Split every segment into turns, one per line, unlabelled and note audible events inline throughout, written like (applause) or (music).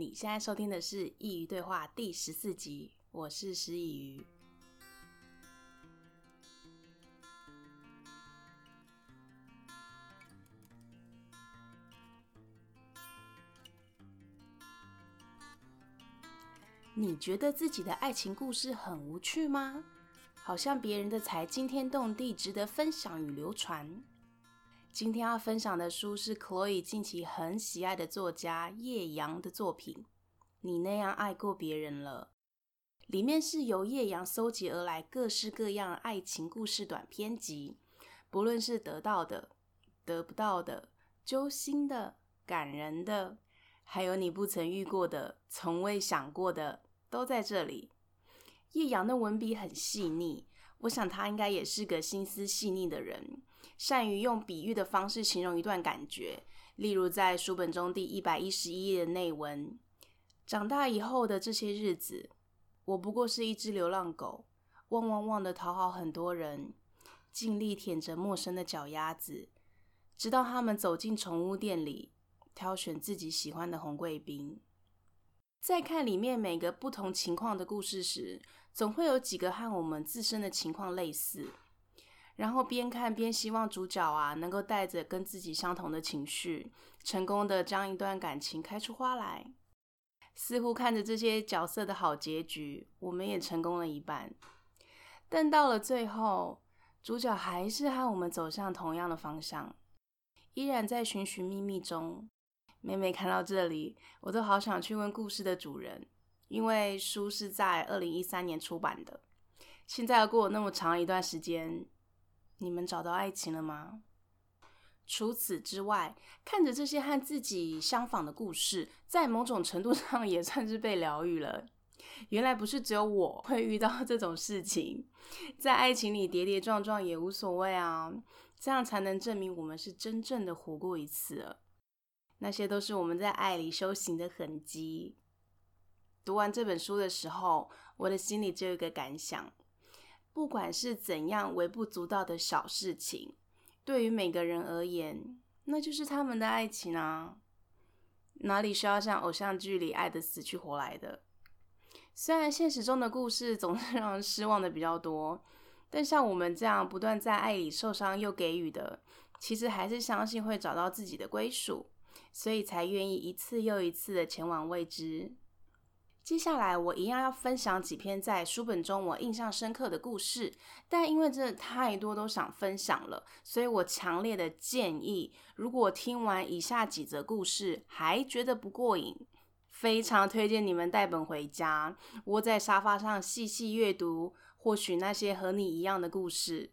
你现在收听的是《佾萮对话》第十四集，我是师佾萮。你觉得自己的爱情故事很无趣吗？好像别人的才惊天动地，值得分享与流传。今天要分享的书是 Chloe 近期很喜爱的作家叶阳的作品《你那样爱过别人了》，里面是由叶阳搜集而来各式各样爱情故事短篇集，不论是得到的、得不到的、揪心的、感人的，还有你不曾遇过的、从未想过的，都在这里。叶阳的文笔很细腻，我想他应该也是个心思细腻的人，善于用比喻的方式形容一段感觉。例如在书本中第一百一十一页的内文：长大以后的这些日子，我不过是一只流浪狗，汪汪汪的讨好很多人，尽力舔着陌生的脚丫子，直到他们走进宠物店里，挑选自己喜欢的红贵宾。在看里面每个不同情况的故事时，总会有几个和我们自身的情况类似，然后边看边希望主角啊能够带着跟自己相同的情绪，成功的将一段感情开出花来。似乎看着这些角色的好结局，我们也成功了一半。但到了最后，主角还是和我们走向同样的方向，依然在寻寻觅觅中。每每看到这里，我都好想去问故事的主人，因为书是在二零一三年出版的。现在过了那么长一段时间，你们找到爱情了吗？除此之外，看着这些和自己相仿的故事，在某种程度上也算是被疗愈了。原来不是只有我会遇到这种事情，在爱情里跌跌撞撞也无所谓啊，这样才能证明我们是真正的活过一次了。那些都是我们在爱里修行的痕迹。读完这本书的时候，我的心里只有一个感想：不管是怎样微不足道的小事情，对于每个人而言，那就是他们的爱情啊。哪里需要像偶像剧里爱得死去活来的？虽然现实中的故事总是让人失望的比较多，但像我们这样不断在爱里受伤又给予的，其实还是相信会找到自己的归属。所以才愿意一次又一次的前往未知。接下来我一样要分享几篇在书本中我印象深刻的故事，但因为真的太多都想分享了，所以我强烈的建议，如果听完以下几则故事还觉得不过瘾，非常推荐你们带本回家，窝在沙发上细细阅读，或许那些和你一样的故事。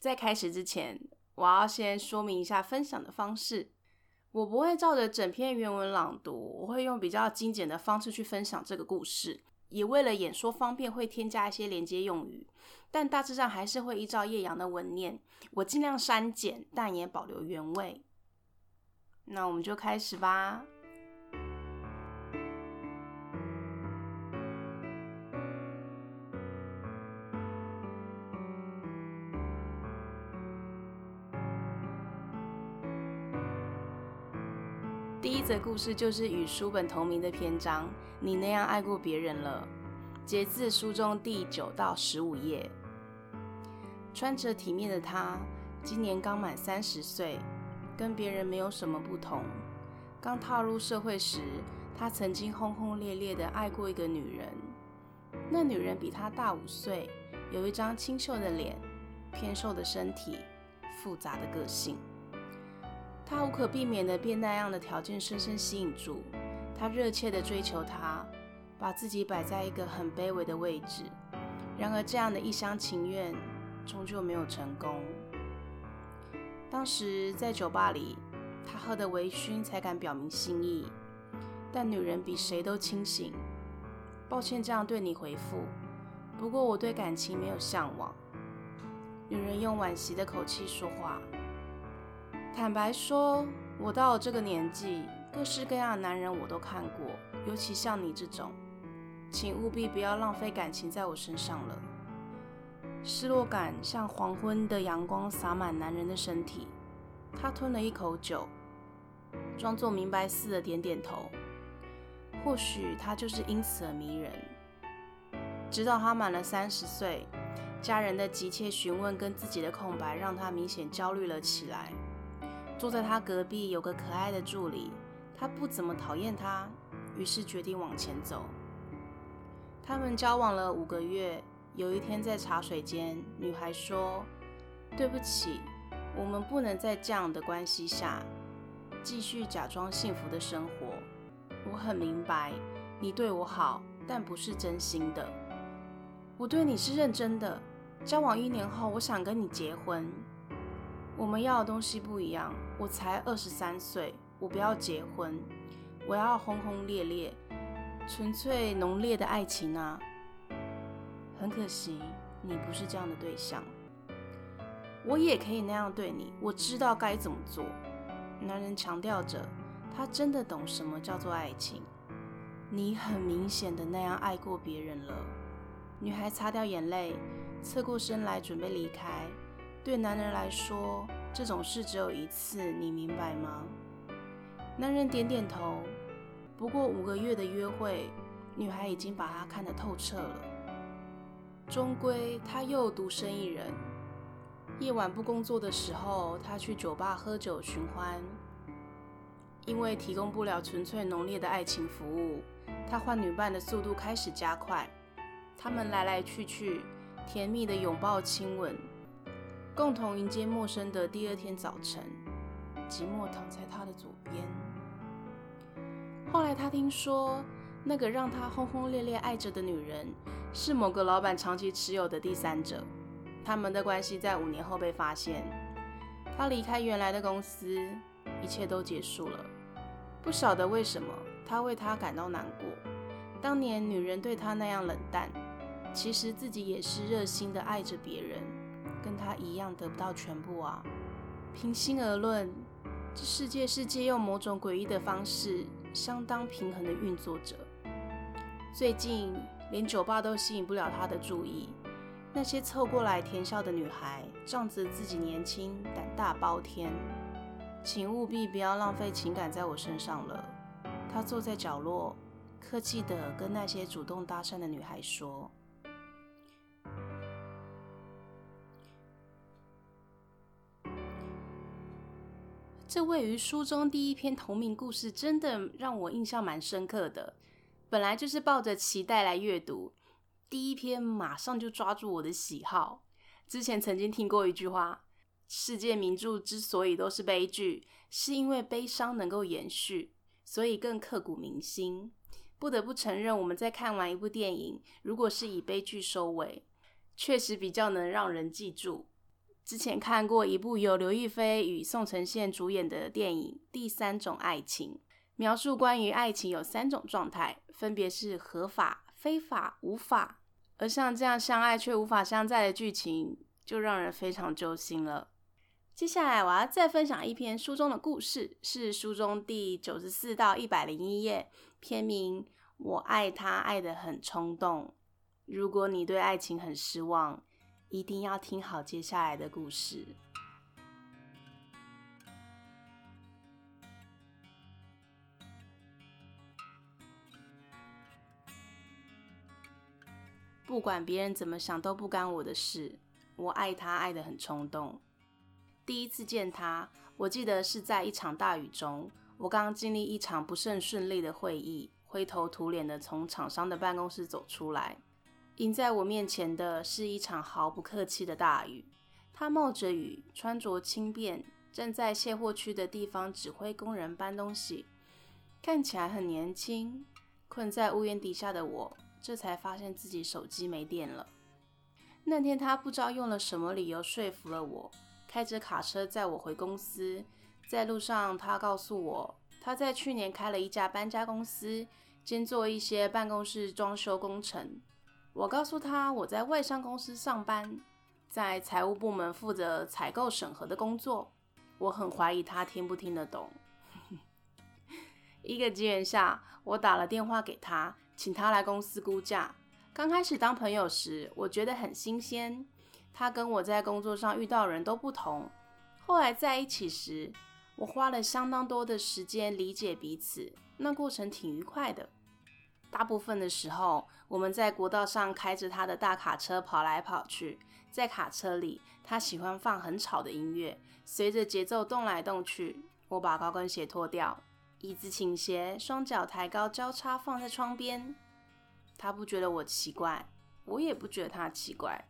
在开始之前，我要先说明一下分享的方式。我不会照着整篇原文朗读，我会用比较精简的方式去分享这个故事，也为了演说方便，会添加一些连接用语，但大致上还是会依照叶阳的文念，我尽量删减，但也保留原味。那我们就开始吧。则故事就是与书本同名的篇章，你那样爱过别人了，节自书中第九到十五页。穿着体面的他，今年刚满三十岁，跟别人没有什么不同。刚踏入社会时，他曾经轰轰烈烈地爱过一个女人，那女人比他大五岁，有一张清秀的脸，偏瘦的身体，复杂的个性。他无可避免地被那样的条件深深吸引住，他热切地追求她，把自己摆在一个很卑微的位置。然而，这样的一厢情愿终究没有成功。当时在酒吧里，他喝得微醺才敢表明心意，但女人比谁都清醒。抱歉这样对你回复，不过我对感情没有向往。女人用惋惜的口气说话。坦白说，我到了这个年纪，各式各样的男人我都看过，尤其像你这种，请务必不要浪费感情在我身上了。失落感像黄昏的阳光洒满男人的身体。他吞了一口酒，装作明白似的点点头。或许他就是因此而迷人。直到他满了三十岁，家人的急切询问跟自己的空白，让他明显焦虑了起来。坐在他隔壁有个可爱的助理，他不怎么讨厌他，于是决定往前走。他们交往了五个月，有一天在茶水间，女孩说：“对不起，我们不能在这样的关系下继续假装幸福的生活。我很明白，你对我好，但不是真心的。我对你是认真的。交往一年后，我想跟你结婚。我们要的东西不一样。我才二十三岁，我不要结婚，我要轰轰烈烈。”纯粹浓烈的爱情啊！很可惜，你不是这样的对象。我也可以那样对你，我知道该怎么做。男人强调着，他真的懂什么叫做爱情。你很明显的那样爱过别人了。女孩擦掉眼泪，侧过身来准备离开。对男人来说，这种事只有一次，你明白吗？男人点点头。不过五个月的约会，女孩已经把他看得透彻了。终归，他又独身一人。夜晚不工作的时候，他去酒吧喝酒寻欢。因为提供不了纯粹浓烈的爱情服务，他换女伴的速度开始加快。他们来来去去，甜蜜的拥抱亲吻，共同迎接陌生的第二天早晨。寂寞躺在他的左边。后来他听说，那个让他轰轰烈烈爱着的女人，是某个老板长期持有的第三者。他们的关系在五年后被发现。他离开原来的公司，一切都结束了。不晓得为什么，他为她感到难过。当年女人对他那样冷淡，其实自己也是热心的爱着别人，跟他一样得不到全部啊。平心而论，这世界是借用某种诡异的方式。相当平衡的运作着。最近连酒吧都吸引不了他的注意，那些凑过来甜笑的女孩，仗着自己年轻，胆大包天。请务必不要浪费情感在我身上了。他坐在角落，客气地跟那些主动搭讪的女孩说。这位于书中第一篇同名故事，真的让我印象蛮深刻的。本来就是抱着期待来阅读，第一篇马上就抓住我的喜好。之前曾经听过一句话：世界名著之所以都是悲剧，是因为悲伤能够延续，所以更刻骨铭心。不得不承认，我们在看完一部电影，如果是以悲剧收尾，确实比较能让人记住。之前看过一部由刘亦菲与宋承宪主演的电影《第三种爱情》，描述关于爱情有三种状态，分别是合法、非法、无法。而像这样相爱却无法相在的剧情，就让人非常揪心了。接下来我要再分享一篇书中的故事，是书中第九十四到一百零一页，篇名《我爱他爱得很冲动》。如果你对爱情很失望，一定要听好接下来的故事。不管别人怎么想，都不干我的事。我爱他，爱得很冲动。第一次见他，我记得是在一场大雨中，我刚经历一场不甚顺利的会议，灰头土脸的从厂商的办公室走出来。迎在我面前的是一场毫不客气的大雨。他冒着雨，穿着轻便，站在卸货区的地方指挥工人搬东西，看起来很年轻。困在屋檐底下的我，这才发现自己手机没电了。那天他不知道用了什么理由说服了我，开着卡车载我回公司。在路上，他告诉我，他在去年开了一家搬家公司，兼做一些办公室装修工程。我告诉他，我在外商公司上班，在财务部门负责采购审核的工作。我很怀疑他听不听得懂。(laughs) 一个机缘下，我打了电话给他，请他来公司估价。刚开始当朋友时，我觉得很新鲜。他跟我在工作上遇到人都不同。后来在一起时，我花了相当多的时间理解彼此，那过程挺愉快的。大部分的时候，我们在国道上开着他的大卡车跑来跑去，在卡车里，他喜欢放很吵的音乐，随着节奏动来动去。我把高跟鞋脱掉，椅子倾斜，双脚抬高，交叉放在窗边。他不觉得我奇怪，我也不觉得他奇怪。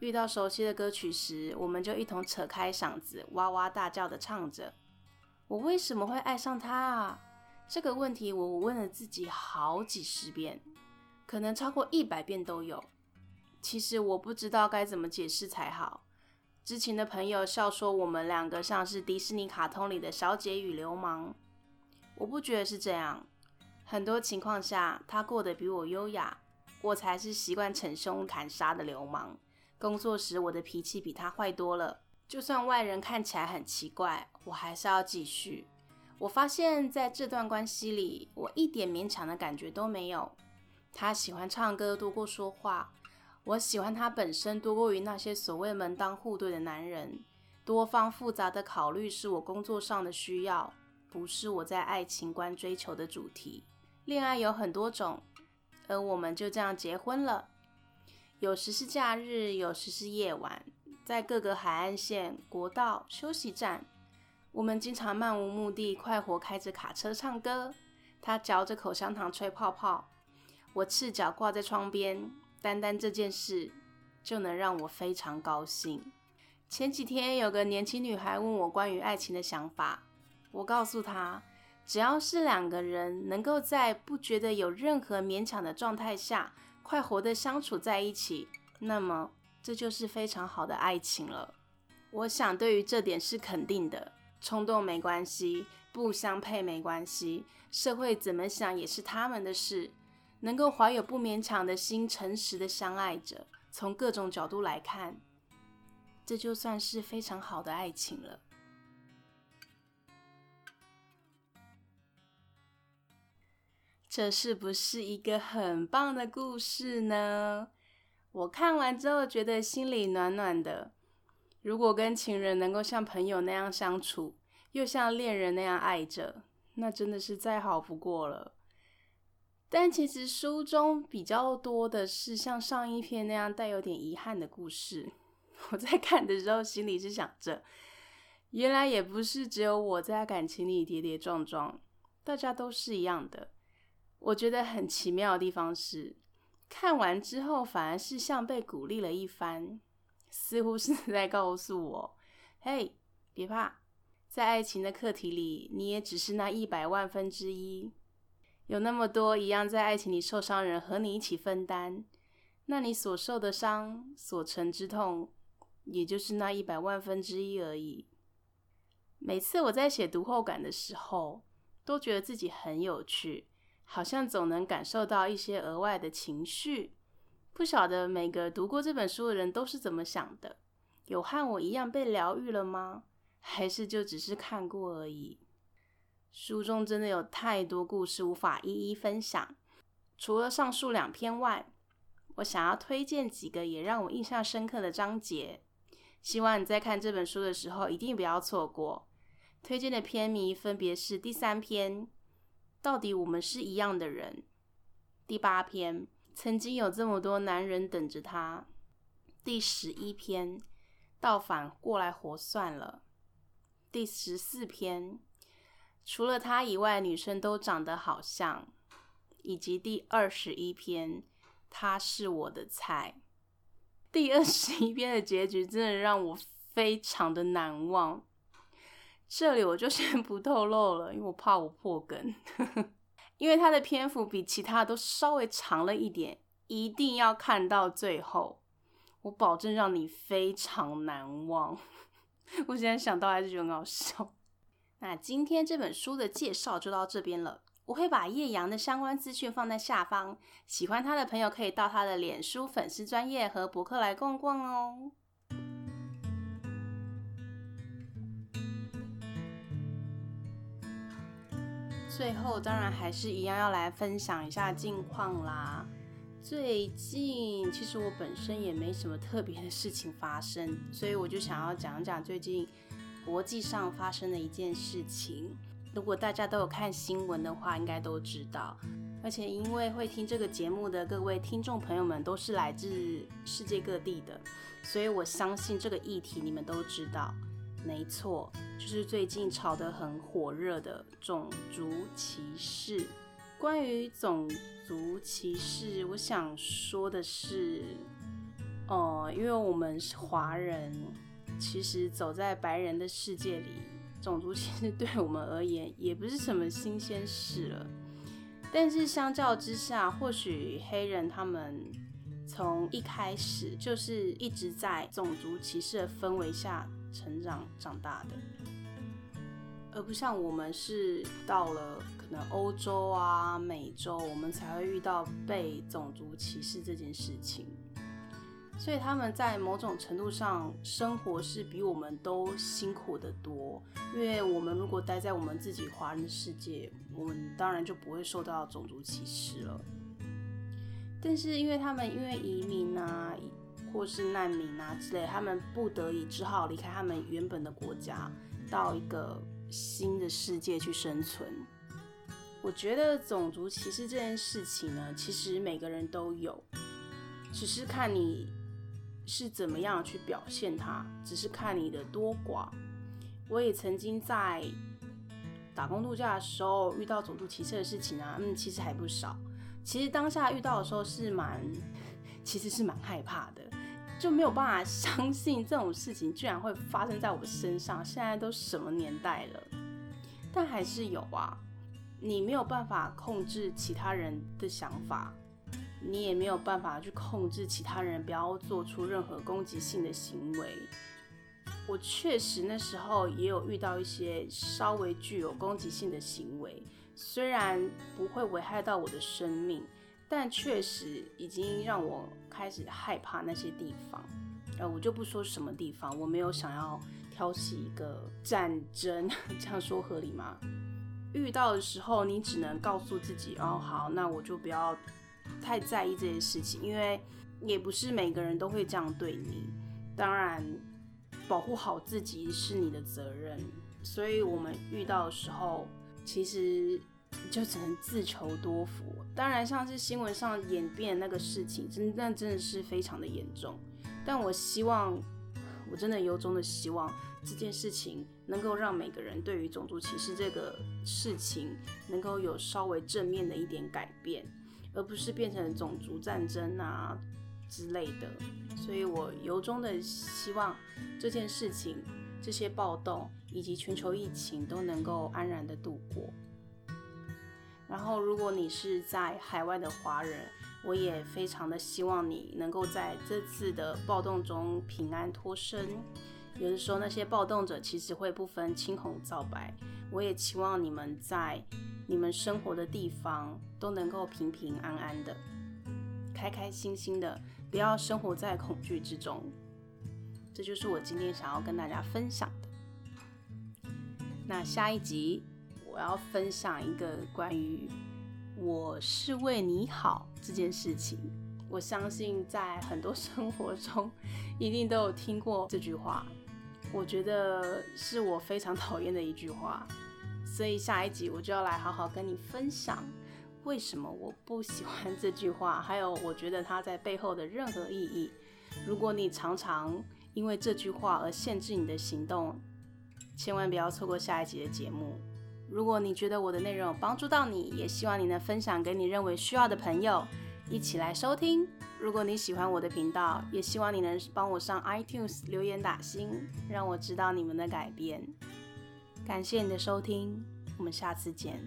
遇到熟悉的歌曲时，我们就一同扯开嗓子，哇哇大叫的唱着。我为什么会爱上他啊？这个问题我问了自己好几十遍，可能超过一百遍都有。其实我不知道该怎么解释才好。知情的朋友笑说我们两个像是迪士尼卡通里的小姐与流氓。我不觉得是这样。很多情况下，他过得比我优雅，我才是习惯逞凶砍杀的流氓。工作时我的脾气比他坏多了，就算外人看起来很奇怪，我还是要继续。我发现，在这段关系里，我一点勉强的感觉都没有。他喜欢唱歌多过说话，我喜欢他本身多过于那些所谓门当户对的男人。多方复杂的考虑是我工作上的需要，不是我在爱情观追求的主题。恋爱有很多种，而我们就这样结婚了。有时是假日，有时是夜晚，在各个海岸线、国道、休息站。我们经常漫无目的、快活开着卡车唱歌，他嚼着口香糖吹泡泡，我赤脚挂在窗边，单单这件事就能让我非常高兴。前几天有个年轻女孩问我关于爱情的想法，我告诉她，只要是两个人能够在不觉得有任何勉强的状态下，快活的相处在一起，那么这就是非常好的爱情了。我想对于这点是肯定的。冲动没关系，不相配没关系，社会怎么想也是他们的事。能够怀有不勉强的心，诚实的相爱着，从各种角度来看，这就算是非常好的爱情了。这是不是一个很棒的故事呢？我看完之后觉得心里暖暖的。如果跟情人能够像朋友那样相处，又像恋人那样爱着，那真的是再好不过了。但其实书中比较多的是像上一篇那样带有点遗憾的故事。我在看的时候，心里是想着，原来也不是只有我在感情里跌跌撞撞，大家都是一样的。我觉得很奇妙的地方是，看完之后反而是像被鼓励了一番。似乎是 (laughs) 在告诉我：“嘿，别怕，在爱情的课题里，你也只是那一百万分之一。有那么多一样在爱情里受伤人和你一起分担，那你所受的伤、所承之痛，也就是那一百万分之一而已。”每次我在写读后感的时候，都觉得自己很有趣，好像总能感受到一些额外的情绪。不晓得每个读过这本书的人都是怎么想的？有和我一样被疗愈了吗？还是就只是看过而已？书中真的有太多故事无法一一分享。除了上述两篇外，我想要推荐几个也让我印象深刻的章节。希望你在看这本书的时候一定不要错过。推荐的篇名分别是第三篇，到底我们是一样的人？第八篇。曾经有这么多男人等着她。第十一篇，倒反过来活算了。第十四篇，除了他以外，女生都长得好像。以及第二十一篇，他是我的菜。第二十一篇的结局真的让我非常的难忘。这里我就先不透露了，因为我怕我破梗。因为它的篇幅比其他都稍微长了一点，一定要看到最后，我保证让你非常难忘。(laughs) 我现在想到还是觉得很好笑。(laughs) 那今天这本书的介绍就到这边了，我会把叶阳的相关资讯放在下方，喜欢他的朋友可以到他的脸书粉丝专业和博客来逛逛哦。最后，当然还是一样要来分享一下近况啦。最近其实我本身也没什么特别的事情发生，所以我就想要讲讲最近国际上发生的一件事情。如果大家都有看新闻的话，应该都知道，而且因为会听这个节目的各位听众朋友们都是来自世界各地的，所以我相信这个议题你们都知道。没错，就是最近炒得很火热的种族歧视。关于种族歧视，我想说的是，哦、因为我们是华人，其实走在白人的世界里，种族歧视对我们而言也不是什么新鲜事了。但是相较之下，或许黑人他们从一开始就是一直在种族歧视的氛围下。成长长大的，而不像我们是到了可能欧洲啊、美洲，我们才会遇到被种族歧视这件事情。所以他们在某种程度上生活是比我们都辛苦得多。因为我们如果待在我们自己华人世界，我们当然就不会受到种族歧视了。但是因为他们因为移民啊。或是难民啊之类，他们不得已只好离开他们原本的国家，到一个新的世界去生存。我觉得种族歧视这件事情呢，其实每个人都有，只是看你是怎么样去表现它，只是看你的多寡。我也曾经在打工度假的时候遇到种族歧视的事情啊，嗯，其实还不少。其实当下遇到的时候是蛮，(laughs) 其实是蛮害怕的。就没有办法相信这种事情居然会发生在我身上。现在都什么年代了，但还是有啊。你没有办法控制其他人的想法，你也没有办法去控制其他人不要做出任何攻击性的行为。我确实那时候也有遇到一些稍微具有攻击性的行为，虽然不会危害到我的生命。但确实已经让我开始害怕那些地方，呃，我就不说什么地方，我没有想要挑起一个战争，(laughs) 这样说合理吗？遇到的时候，你只能告诉自己，哦，好，那我就不要太在意这些事情，因为也不是每个人都会这样对你。当然，保护好自己是你的责任，所以我们遇到的时候，其实。就只能自求多福。当然，像是新闻上演变那个事情，真的真的是非常的严重。但我希望，我真的由衷的希望这件事情能够让每个人对于种族歧视这个事情能够有稍微正面的一点改变，而不是变成种族战争啊之类的。所以我由衷的希望这件事情、这些暴动以及全球疫情都能够安然的度过。然后，如果你是在海外的华人，我也非常的希望你能够在这次的暴动中平安脱身。有的时候，那些暴动者其实会不分青红皂白。我也期望你们在你们生活的地方都能够平平安安的、开开心心的，不要生活在恐惧之中。这就是我今天想要跟大家分享的。那下一集。我要分享一个关于“我是为你好”这件事情。我相信在很多生活中一定都有听过这句话。我觉得是我非常讨厌的一句话，(laughs) 所以下一集我就要来好好跟你分享为什么我不喜欢这句话，还有我觉得它在背后的任何意义。如果你常常因为这句话而限制你的行动，千万不要错过下一集的节目。如果你觉得我的内容有帮助到你，也希望你能分享给你认为需要的朋友，一起来收听。如果你喜欢我的频道，也希望你能帮我上 iTunes 留言打星，让我知道你们的改变。感谢你的收听，我们下次见。